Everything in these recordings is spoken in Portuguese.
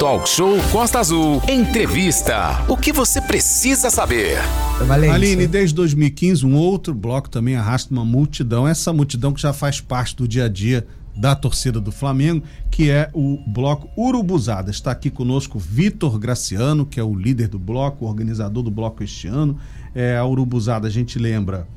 Talk Show Costa Azul. Entrevista. O que você precisa saber? Valente. Aline, desde 2015, um outro bloco também arrasta uma multidão. Essa multidão que já faz parte do dia a dia da torcida do Flamengo, que é o bloco Urubuzada. Está aqui conosco Vitor Graciano, que é o líder do bloco, o organizador do bloco este ano. É, a Urubuzada, a gente lembra,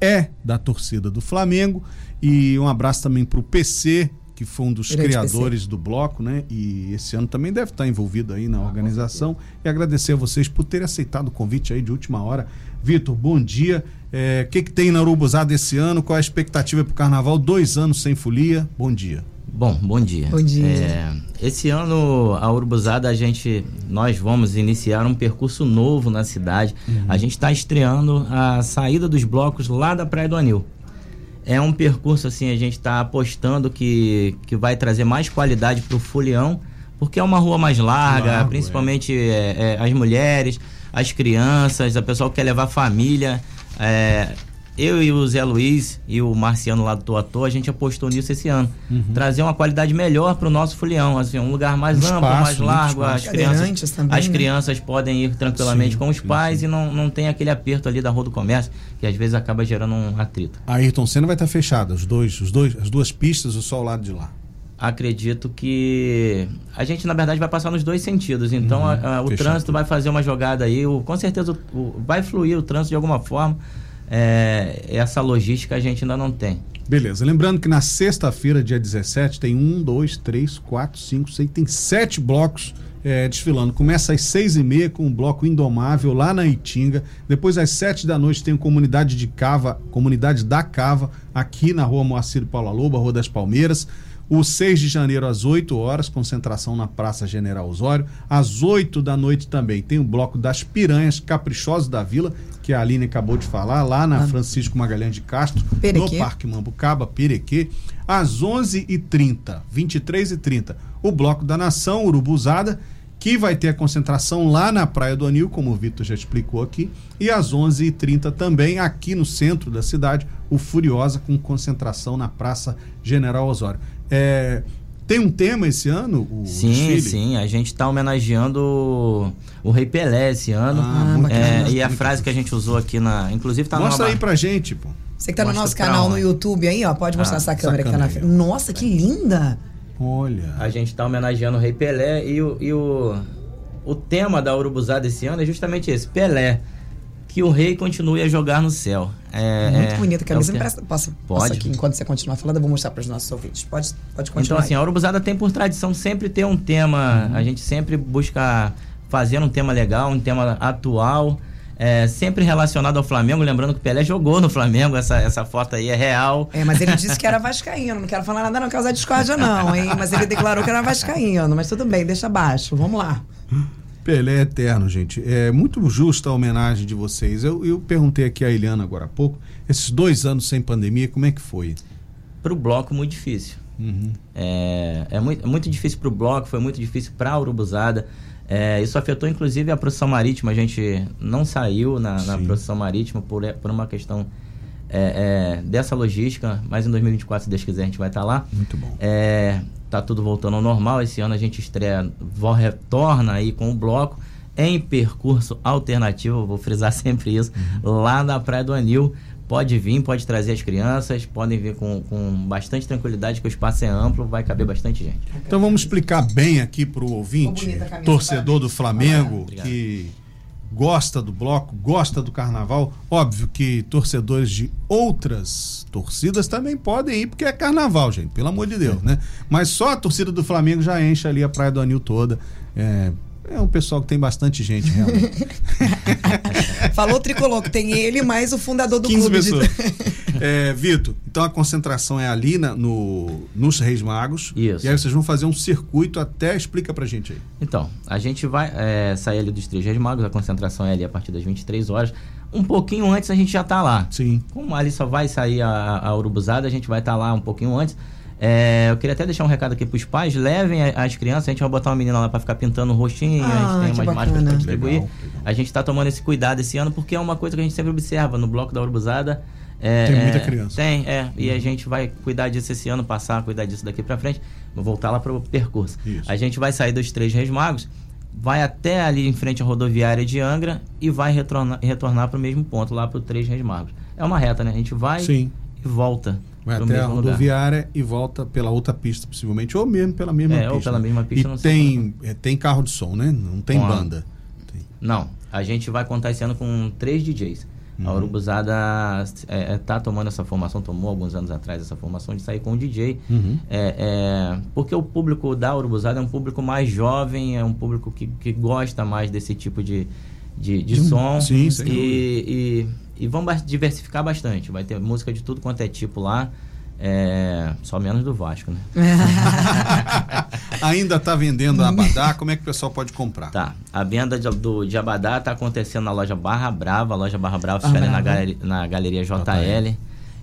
é da torcida do Flamengo. E um abraço também para o PC, que foi um dos Grande criadores PC. do bloco, né? E esse ano também deve estar envolvido aí na ah, organização. E agradecer a vocês por terem aceitado o convite aí de última hora. Vitor, bom dia. O é, que, que tem na Urubuzada esse ano? Qual a expectativa para o carnaval? Dois anos sem folia. Bom dia. Bom, bom dia. Bom dia. É, esse ano, a Urubuzada, a gente, nós vamos iniciar um percurso novo na cidade. Uhum. A gente está estreando a saída dos blocos lá da Praia do Anil. É um percurso, assim, a gente está apostando que, que vai trazer mais qualidade para o folião, porque é uma rua mais larga, Largo, principalmente é. É, as mulheres, as crianças, a pessoa que quer levar família. É, eu e o Zé Luiz e o Marciano lá do Toatô, a gente apostou nisso esse ano. Uhum. Trazer uma qualidade melhor para o nosso folião, assim, um lugar mais um amplo, espaço, mais largo. As crianças, também, as né? crianças podem ir tranquilamente sim, com os pais sim. e não, não tem aquele aperto ali da rua do comércio, que às vezes acaba gerando um atrito. A Ayrton Senna vai estar fechada, os dois, os dois, as duas pistas, ou só o lado de lá? Acredito que a gente, na verdade, vai passar nos dois sentidos. Então, uhum, a, a, o trânsito vai fazer uma jogada aí, o, com certeza o, vai fluir o trânsito de alguma forma é, essa logística a gente ainda não tem. Beleza. Lembrando que na sexta-feira, dia 17, tem um, dois, três, quatro, cinco, seis, tem sete blocos é, desfilando. Começa às seis e meia com o bloco Indomável lá na Itinga. Depois às sete da noite tem o Comunidade de Cava, Comunidade da Cava, aqui na rua Moacir Paula Loba, Rua das Palmeiras. O 6 de janeiro, às 8 horas, concentração na Praça General Osório. Às 8 da noite também tem o bloco das Piranhas Caprichosos da Vila, que a Aline acabou de falar, lá na ah. Francisco Magalhães de Castro, Perequê. no Parque Mambucaba, Perequê. Às 11h30, 23h30, o Bloco da Nação, Urubuzada, que vai ter a concentração lá na Praia do Anil, como o Vitor já explicou aqui. E às 11h30 também, aqui no centro da cidade, o Furiosa, com concentração na Praça General Osório. É, tem um tema esse ano? sim, desfile? sim. A gente está homenageando o, o, Rei Pelé esse ano. Ah, é, e a frase que a gente usou aqui na. Inclusive tá Mostra aí pra gente, pô. Você que tá Mostra no nosso canal no YouTube aí, ó. Pode mostrar ah, essa câmera que tá na frente. Nossa, que linda! Olha. A gente está homenageando o Rei Pelé e o, e o, o tema da Urubuzada esse ano é justamente esse: Pelé que o rei continue a jogar no céu. É, Muito é, bonita a camisa. É que... Posso, posso, pode. aqui, enquanto você continuar falando, eu vou mostrar para os nossos ouvintes. Pode, pode continuar. Então, assim, a Urubuzada tem por tradição sempre ter um tema. Uhum. A gente sempre busca fazer um tema legal, um tema atual. É, sempre relacionado ao Flamengo, lembrando que o Pelé jogou no Flamengo, essa, essa foto aí é real. É, mas ele disse que era vascaíno, não quero falar nada não, causar discórdia não, hein? Mas ele declarou que era vascaíno, mas tudo bem, deixa abaixo, vamos lá. Pelé é eterno, gente. É muito justa a homenagem de vocês. Eu, eu perguntei aqui a Eliana agora há pouco, esses dois anos sem pandemia, como é que foi? Para o bloco, muito difícil. Uhum. É, é, muito, é muito difícil para o bloco, foi muito difícil para a Urubuzada. É, isso afetou inclusive a procissão marítima. A gente não saiu na, na procissão marítima por, por uma questão é, é, dessa logística, mas em 2024, se Deus quiser, a gente vai estar tá lá. Muito bom. É, tá tudo voltando ao normal. Esse ano a gente estreia, retorna aí com o bloco em percurso alternativo, vou frisar sempre isso, uhum. lá na Praia do Anil. Pode vir, pode trazer as crianças, podem vir com, com bastante tranquilidade, que o espaço é amplo, vai caber bastante gente. Então vamos explicar bem aqui para o ouvinte, torcedor do Flamengo, que gosta do bloco, gosta do carnaval. Óbvio que torcedores de outras torcidas também podem ir, porque é carnaval, gente, pelo amor de Deus, né? Mas só a torcida do Flamengo já enche ali a Praia do Anil toda. É, é um pessoal que tem bastante gente, realmente. Falou o tricolor, que tem ele mais o fundador do 15 clube. Pessoas. De... é, Vitor, então a concentração é ali na, no, nos Reis Magos. Isso. E aí vocês vão fazer um circuito até. Explica pra gente aí. Então, a gente vai é, sair ali dos Três Reis Magos, a concentração é ali a partir das 23 horas. Um pouquinho antes a gente já tá lá. Sim. Como ali só vai sair a, a Urubuzada, a gente vai estar tá lá um pouquinho antes. É, eu queria até deixar um recado aqui para os pais, levem as crianças, a gente vai botar uma menina lá para ficar pintando o rostinho, ah, a gente tem umas máscaras para distribuir. Legal, legal. A gente está tomando esse cuidado esse ano porque é uma coisa que a gente sempre observa no bloco da Urbuzada, É, Tem muita é, criança. Tem, é. E a gente vai cuidar disso esse ano, passar cuidar disso daqui pra frente. Vou voltar lá pro percurso. Isso. A gente vai sair dos Três Reis Magos, vai até ali em frente à rodoviária de Angra e vai retornar, retornar pro mesmo ponto, lá pro Três Reis Magos. É uma reta, né? A gente vai Sim. Volta Vai até a mesmo lugar. rodoviária e volta pela outra pista, possivelmente, ou mesmo pela mesma É, pista. ou pela mesma pista, E tem, é, tem carro de som, né? Não tem Com a- banda. Tem. Não, a gente vai contar esse ano com três DJs. A Uhum. Urubuzada é, é, tá tomando essa formação, tomou alguns anos atrás essa formação de sair com um DJ. Uhum. É, é, porque o público da Urubuzada é um público mais jovem, é um público que, que gosta mais desse tipo de, de, de som. sim, e, e, vão diversificar bastante. Vai ter música de tudo quanto é tipo lá. é, só menos do Vasco, né? Ainda tá vendendo a Abadá, como é que o pessoal pode comprar? Tá. A venda de, do, de Abadá tá acontecendo na loja Barra Brava. A loja Barra Brava fica ali na, Brava. galeria, na galeria JL.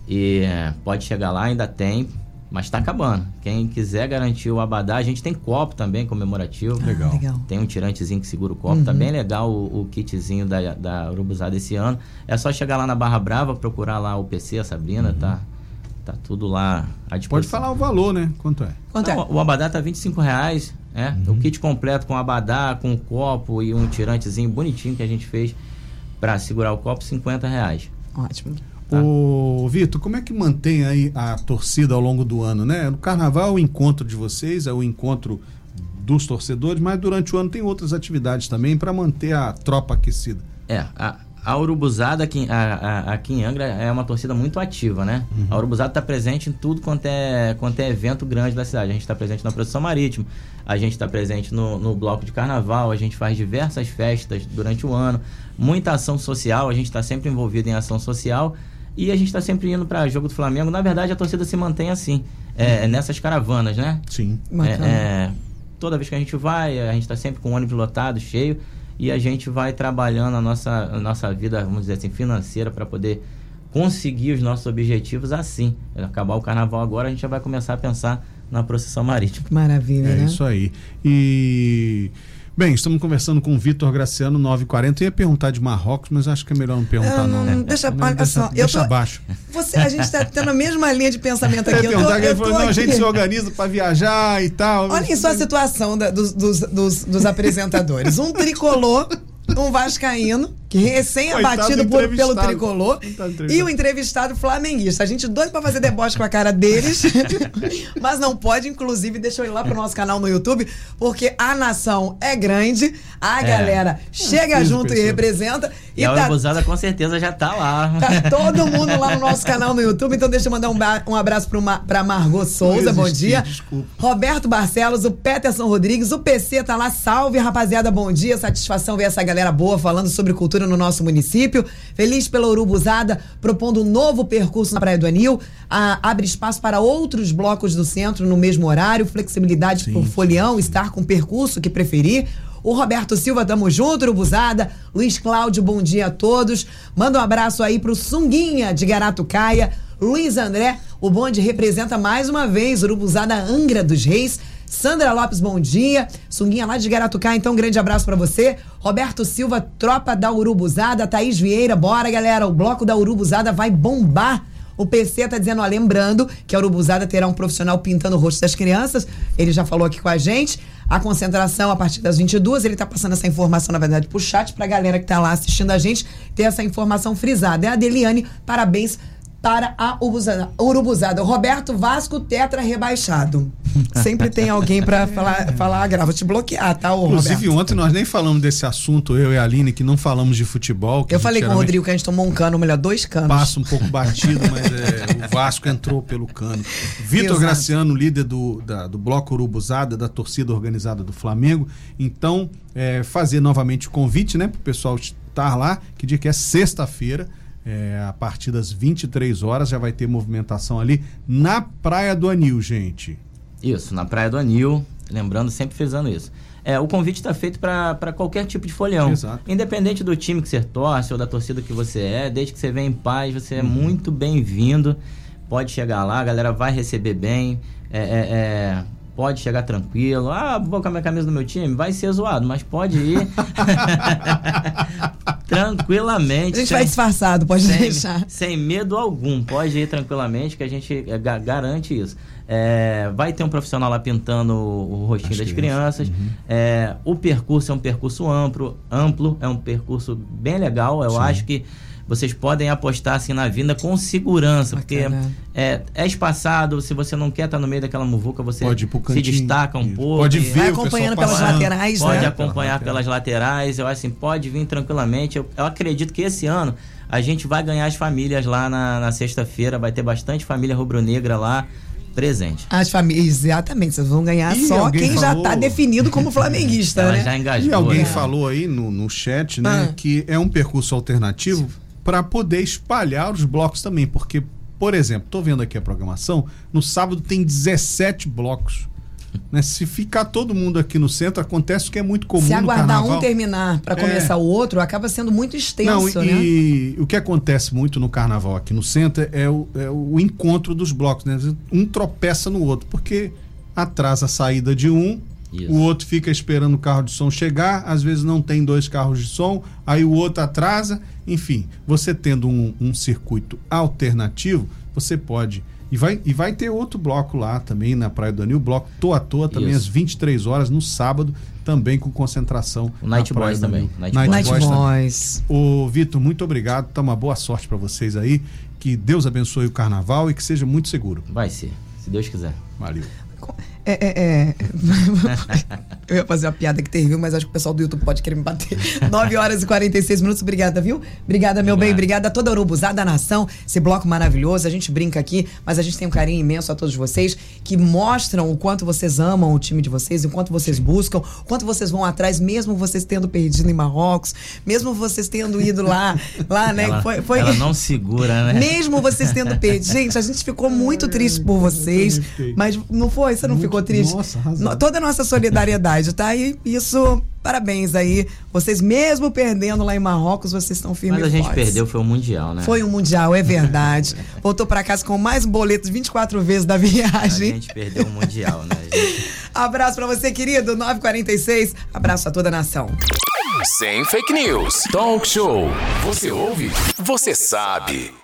E é, pode chegar lá, ainda tem. Mas tá acabando. Quem quiser garantir o Abadá, a gente tem copo também comemorativo. Legal. Legal. Tem um tirantezinho que segura o copo. Tá bem legal o, o kitzinho da, da Urubuzada esse ano. É só chegar lá na Barra Brava, procurar lá o PC, a Sabrina, tá? Tá tudo lá à disposição. Pode falar o valor, né? Quanto é? Quanto é? Não, O abadá tá 25 reais, né? Uhum. O kit completo com abadá, com copo e um tirantezinho bonitinho que a gente fez pra segurar o copo, 50 reais. Ótimo. Tá. Ô, Vitor, como é que mantém aí a torcida ao longo do ano, né? No carnaval é o encontro de vocês, é o encontro dos torcedores, mas durante o ano tem outras atividades também para manter a tropa aquecida. É, a, a Urubuzada aqui, a- a- aqui em Angra é uma torcida muito ativa, né? A Urubuzada está presente em tudo quanto é, quanto é evento grande da cidade. A gente está presente na procissão marítima, a gente está presente no, no bloco de carnaval, a gente faz diversas festas durante o ano, muita ação social, a gente está sempre envolvido em ação social e a gente está sempre indo para jogo do Flamengo. Na verdade, a torcida se mantém assim, é, nessas caravanas, né? Sim. É, é, toda vez que a gente vai, a gente está sempre com o ônibus lotado, cheio, e a gente vai trabalhando a nossa, a nossa vida, vamos dizer assim, financeira para poder conseguir os nossos objetivos assim. Acabar o carnaval agora, a gente já vai começar a pensar na procissão marítima. Maravilha, É né? isso aí. E. Bem, estamos conversando com o Vitor Graciano, 940. Eu ia perguntar de Marrocos, mas acho que é melhor não perguntar, Ah, não. não, deixa- Não, olha só, eu deixa tô- abaixo. Você, a gente tá tendo a mesma linha de pensamento Eu aqui. Eu tô, perguntar, que eu falou, tô não, a aqui. gente se organiza para viajar e tal. Olhem só a situação da- dos, dos, dos, dos apresentadores. Um tricolor, um vascaíno, que recém-abatido por, pelo tricolor, Coitado e o entrevistado flamenguista. A gente doido pra fazer deboche com a cara deles, mas não pode. Inclusive, deixa eu ir lá pro nosso canal no YouTube, porque a nação é grande, a É. galera chega Quinze junto e representa. E, E a tá Urubuzada com certeza já tá lá. Tá todo mundo lá no nosso canal no YouTube, então deixa eu mandar um, ba- um abraço pro Ma pra Margot Souza, bom dia. desculpa. Roberto Barcelos, o Peterson Rodrigues, o PC tá lá, salve rapaziada, bom dia, satisfação ver essa galera boa falando sobre cultura no nosso município. Feliz pela Urubuzada, propondo um novo percurso na Praia do Anil, Ah, abre espaço para outros blocos do centro no mesmo horário, flexibilidade Sim, por folião, estar com o percurso que preferir. O Roberto Silva, tamo junto, Urubuzada. Luiz Cláudio, bom dia a todos. Manda um abraço aí pro Sunguinha de Garatucaia. Luiz André, o bonde representa mais uma vez Urubuzada Angra dos Reis. Sandra Lopes, bom dia. Sunguinha lá de Garatucaia, então um grande abraço pra você. Roberto Silva, tropa da Urubuzada. Thaís Vieira, bora galera, o bloco da Urubuzada vai bombar. O PC tá dizendo, ó, lembrando que a Urubuzada terá um profissional pintando o rosto das crianças. Ele já falou aqui com a gente. A concentração a partir das 22. Ele tá passando essa informação, na verdade, pro chat, pra galera que tá lá assistindo a gente ter essa informação frisada. É a Deliane, parabéns para a Urubuzada. Urubuzada. Roberto Vasco, tetra rebaixado. Sempre tem alguém pra falar, falar grava. Vou te bloquear, tá, ô Inclusive, Roberto? ontem nós nem falamos desse assunto, eu e a Aline, que não falamos de futebol. Eu falei com o Rodrigo que a gente tomou um cano, melhor, dois canos. Passa um pouco batido, mas é, o Vasco entrou pelo cano. Vitor. Graciano, líder do, da- do Bloco Urubuzada, da torcida organizada do Flamengo. Então, é, fazer novamente o convite, né, para o pessoal estar lá, que dia que é sexta-feira. é, a partir das 23 horas já vai ter movimentação ali na Praia do Anil, gente. Isso, na Praia do Anil, lembrando, sempre frisando isso. É, o convite está feito para qualquer tipo de folião. Exato. Independente do time que você torce ou da torcida que você é, desde que você venha em paz, você é muito bem-vindo. Pode chegar lá, a galera vai receber bem. é, é, é, pode chegar tranquilo. Ah, vou com a minha camisa do meu time, vai ser zoado, mas pode ir tranquilamente. A gente sem- vai disfarçado, pode sem, deixar. sem medo algum. Pode ir tranquilamente, que a gente é, garante isso. É, vai ter um profissional lá pintando o, rostinho As das crianças. crianças. Uhum. É, o percurso é um percurso amplo, amplo, é um percurso bem legal. Eu Sim. acho que vocês podem apostar assim na vinda com segurança, Bacana. porque é, é espaçado, se você não quer estar no meio daquela muvuca, você se destaca um pouco. Pode ver, vai acompanhando pelas laterais, pode né? acompanhar pelas laterais. Eu acho assim, pode vir tranquilamente. Eu, eu acredito que esse ano a gente vai ganhar as famílias lá na, na sexta-feira, vai ter bastante família rubro-negra lá presente. As famílias, exatamente, vocês vão ganhar e só quem falou... já está definido como flamenguista, Ela né? Já engajou, e alguém né? falou aí no, no chat, né, ah. que é um percurso alternativo para poder espalhar os blocos também, porque, por exemplo, estou vendo aqui a programação, no sábado tem 17 blocos. Né? Se ficar todo mundo aqui no centro, acontece o que é muito comum. Se aguardar um terminar para começar é... o outro, acaba sendo muito extenso. Não, e, né? o que acontece muito no carnaval aqui no centro é o, é o encontro dos blocos. Né? Um tropeça no outro, porque atrasa a saída de um, isso. O outro fica esperando o carro de som chegar, às vezes não tem dois carros de som, aí o outro atrasa. Enfim, você tendo um, um circuito alternativo, você pode. E vai, e vai ter outro bloco lá também na Praia do Anil, bloco Tô à Toa, também Isso. às 23 horas, no sábado, também com concentração. O Night Boys também. Night, Night Boys. Boys. O Vitor, muito obrigado. Tá uma boa sorte para vocês aí. Que Deus abençoe o carnaval e que seja muito seguro. Vai ser, se Deus quiser. Valeu. É, é, é. Eu ia fazer uma piada que terrível, mas acho que o pessoal do YouTube pode querer me bater. 9 horas e 46 minutos. Obrigada, viu? Obrigada, meu Obrigado. bem. Obrigada a toda a Urubuzada Nação. Esse bloco maravilhoso. A gente brinca aqui, mas a gente tem um carinho imenso a todos vocês que mostram o quanto vocês amam o time de vocês, o quanto vocês buscam, o quanto vocês vão atrás, mesmo vocês tendo perdido em Marrocos, mesmo vocês tendo ido lá, lá né? Ela, foi, foi... ela não segura, né? Mesmo vocês tendo perdido. Gente, a gente ficou muito triste por vocês, mas não foi? Você não ficou triste? Nossa, razão. Toda a nossa solidariedade, tá? E isso, parabéns aí. Vocês, mesmo perdendo lá em Marrocos, vocês estão firmes Mas a gente perdeu, foi o um Mundial, né? Foi um Mundial, é verdade. Voltou para casa com mais um boleto 24 vezes da viagem. A gente perdeu o Mundial, né? Gente... Abraço para você, querido. 946. Abraço a toda a nação. Sem fake news. Talk show. Você ouve? Você sabe.